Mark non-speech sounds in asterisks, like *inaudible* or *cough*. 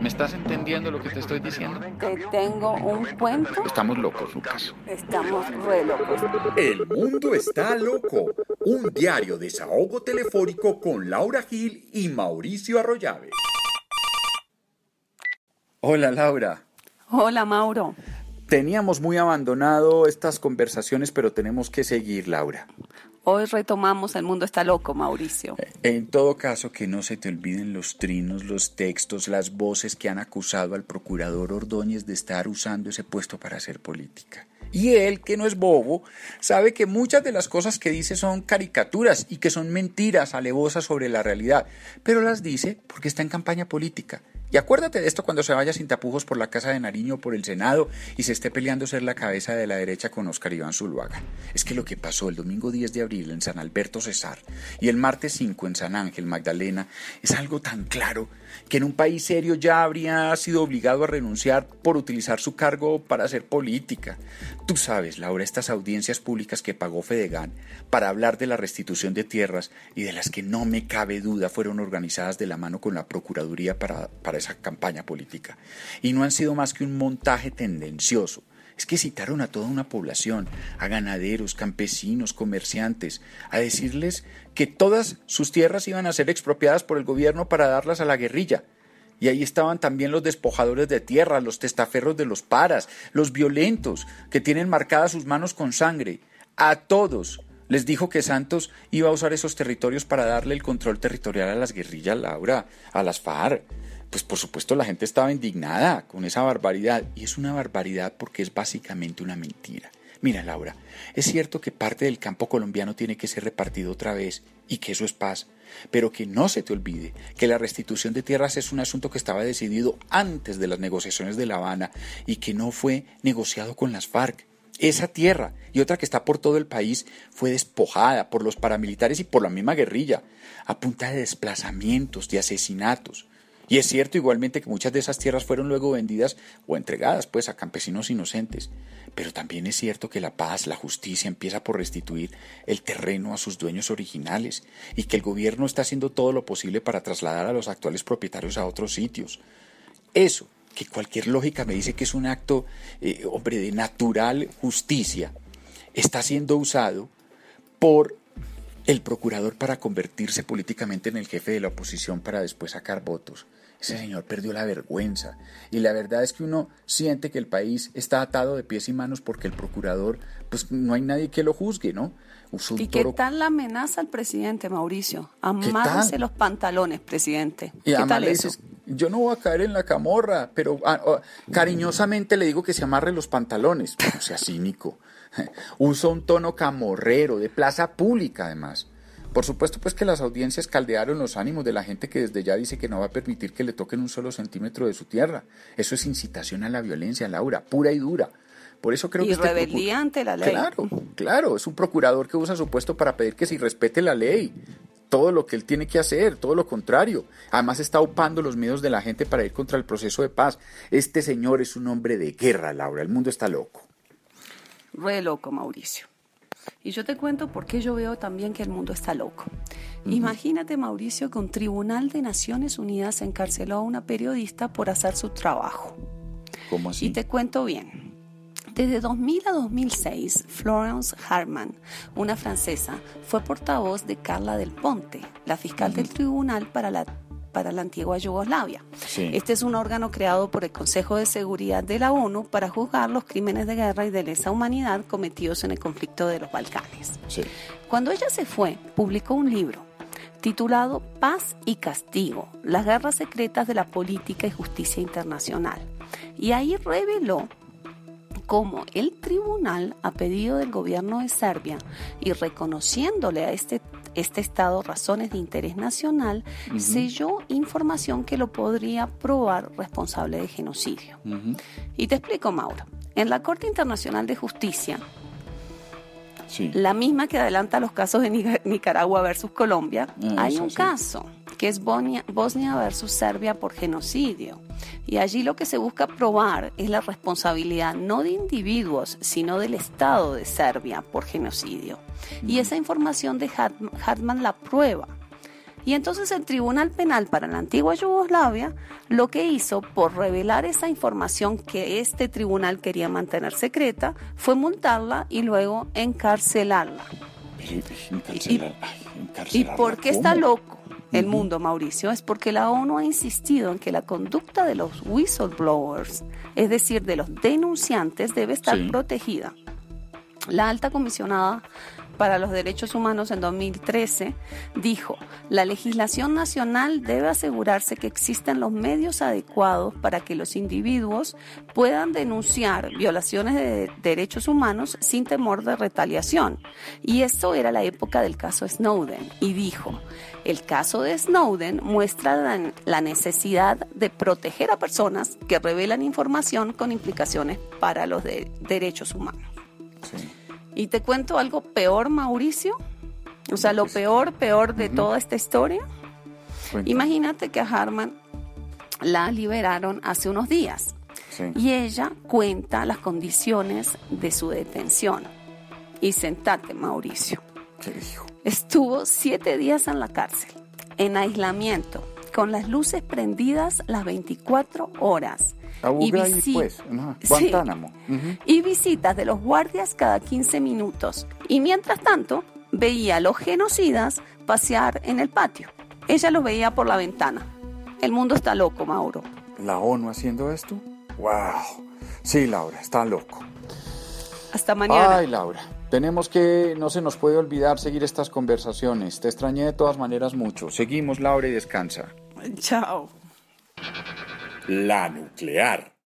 ¿Me estás entendiendo lo que te estoy diciendo? Te tengo un cuento. Estamos locos, Lucas. Estamos re locos. El mundo está loco. Un diario desahogo telefónico con Laura Gil y Mauricio Arroyave. Hola, Laura. Hola, Mauro. Teníamos muy abandonado estas conversaciones, pero tenemos que seguir, Laura. Hoy retomamos El mundo está loco, Mauricio. En todo caso, que no se te olviden los trinos, los textos, las voces que han acusado al procurador Ordóñez de estar usando ese puesto para hacer política. Y él, que no es bobo, sabe que muchas de las cosas que dice son caricaturas y que son mentiras alevosas sobre la realidad, pero las dice porque está en campaña política y acuérdate de esto cuando se vaya sin tapujos por la Casa de Nariño o por el Senado y se esté peleando ser la cabeza de la derecha con Oscar Iván Zuluaga. Es que lo que pasó el domingo 10 de abril en San Alberto Cesar y el martes 5 en San Ángel Magdalena es algo tan claro que en un país serio ya habría sido obligado a renunciar por utilizar su cargo para hacer política. Tú sabes, Laura, estas audiencias públicas que pagó Fedegan para hablar de la restitución de tierras y de las que no me cabe duda fueron organizadas de la mano con la Procuraduría para, para esa campaña política. Y no han sido más que un montaje tendencioso es que citaron a toda una población, a ganaderos, campesinos, comerciantes, a decirles que todas sus tierras iban a ser expropiadas por el gobierno para darlas a la guerrilla. Y ahí estaban también los despojadores de tierra, los testaferros de los paras, los violentos, que tienen marcadas sus manos con sangre. A todos les dijo que Santos iba a usar esos territorios para darle el control territorial a las guerrillas, Laura, a las FARC pues por supuesto la gente estaba indignada con esa barbaridad. Y es una barbaridad porque es básicamente una mentira. Mira, Laura, es cierto que parte del campo colombiano tiene que ser repartido otra vez y que eso es paz, pero que no se te olvide que la restitución de tierras es un asunto que estaba decidido antes de las negociaciones de La Habana y que no fue negociado con las FARC. Esa tierra y otra que está por todo el país fue despojada por los paramilitares y por la misma guerrilla, a punta de desplazamientos, de asesinatos. Y es cierto igualmente que muchas de esas tierras fueron luego vendidas o entregadas pues a campesinos inocentes. Pero también es cierto que la paz, la justicia empieza por restituir el terreno a sus dueños originales y que el gobierno está haciendo todo lo posible para trasladar a los actuales propietarios a otros sitios. Eso, que cualquier lógica me dice que es un acto, eh, hombre, de natural justicia, está siendo usado por el procurador para convertirse políticamente en el jefe de la oposición para después sacar votos. Ese señor perdió la vergüenza. Y la verdad es que uno siente que el país está atado de pies y manos porque el procurador, pues no hay nadie que lo juzgue, ¿no? ¿Y qué tal la amenaza al presidente, Mauricio? Amárrese los pantalones, presidente. Y ¿Qué tal eso? yo no voy a caer en la camorra, pero ah, oh, cariñosamente le digo que se amarre los pantalones. O sea cínico. *laughs* Usa un tono camorrero, de plaza pública además. Por supuesto, pues que las audiencias caldearon los ánimos de la gente que desde ya dice que no va a permitir que le toquen un solo centímetro de su tierra. Eso es incitación a la violencia, Laura, pura y dura. Por eso creo y que. Este rebeldía ante la ley. Claro, claro. Es un procurador que usa su puesto para pedir que se respete la ley. Todo lo que él tiene que hacer, todo lo contrario. Además está upando los miedos de la gente para ir contra el proceso de paz. Este señor es un hombre de guerra, Laura. El mundo está loco. Re loco, Mauricio. Y yo te cuento por qué yo veo también que el mundo está loco. Imagínate, Mauricio, que un tribunal de Naciones Unidas encarceló a una periodista por hacer su trabajo. ¿Cómo así? Y te cuento bien. Desde 2000 a 2006, Florence Hartman, una francesa, fue portavoz de Carla del Ponte, la fiscal del tribunal para la para la antigua Yugoslavia. Este es un órgano creado por el Consejo de Seguridad de la ONU para juzgar los crímenes de guerra y de lesa humanidad cometidos en el conflicto de los Balcanes. Cuando ella se fue, publicó un libro titulado Paz y Castigo, las guerras secretas de la política y justicia internacional. Y ahí reveló cómo el tribunal, a pedido del gobierno de Serbia y reconociéndole a este este Estado razones de interés nacional, selló información que lo podría probar responsable de genocidio. Y te explico, Mauro. En la Corte Internacional de Justicia, la misma que adelanta los casos de Nicaragua versus Colombia, ah, hay un caso que es Bosnia, Bosnia versus Serbia por genocidio. Y allí lo que se busca probar es la responsabilidad no de individuos, sino del Estado de Serbia por genocidio. Y esa información de Hartman la prueba. Y entonces el Tribunal Penal para la antigua Yugoslavia lo que hizo por revelar esa información que este tribunal quería mantener secreta fue multarla y luego encarcelarla. ¿Y por qué está loco el mundo, Mauricio? Es porque la ONU ha insistido en que la conducta de los whistleblowers, es decir, de los denunciantes, debe estar protegida. La alta comisionada para los Derechos Humanos en 2013 dijo, la legislación nacional debe asegurarse que existen los medios adecuados para que los individuos puedan denunciar violaciones de derechos humanos sin temor de retaliación. Y eso era la época del caso Snowden. Y dijo, el caso de Snowden muestra la, necesidad de proteger a personas que revelan información con implicaciones para los derechos humanos. Y te cuento algo peor, Mauricio. O sea, lo peor, peor de toda esta historia. Imagínate que a Harman la liberaron hace unos días. Y ella cuenta las condiciones de su detención. Y sentate, Mauricio. ¿Qué dijo? Estuvo siete días en la cárcel, en aislamiento, con las luces prendidas las 24 horas y, pues, Guantánamo. y visitas de los guardias cada 15 minutos. Y mientras tanto, veía a los genocidas pasear en el patio. Ella los veía por la ventana. El mundo está loco, Mauro. ¿La ONU haciendo esto? ¡Wow! Sí, Laura, está loco. Hasta mañana. Ay, Laura. Tenemos que, no se nos puede olvidar seguir estas conversaciones. Te extrañé de todas maneras mucho. Seguimos, Laura, y descansa. Chao. La nuclear.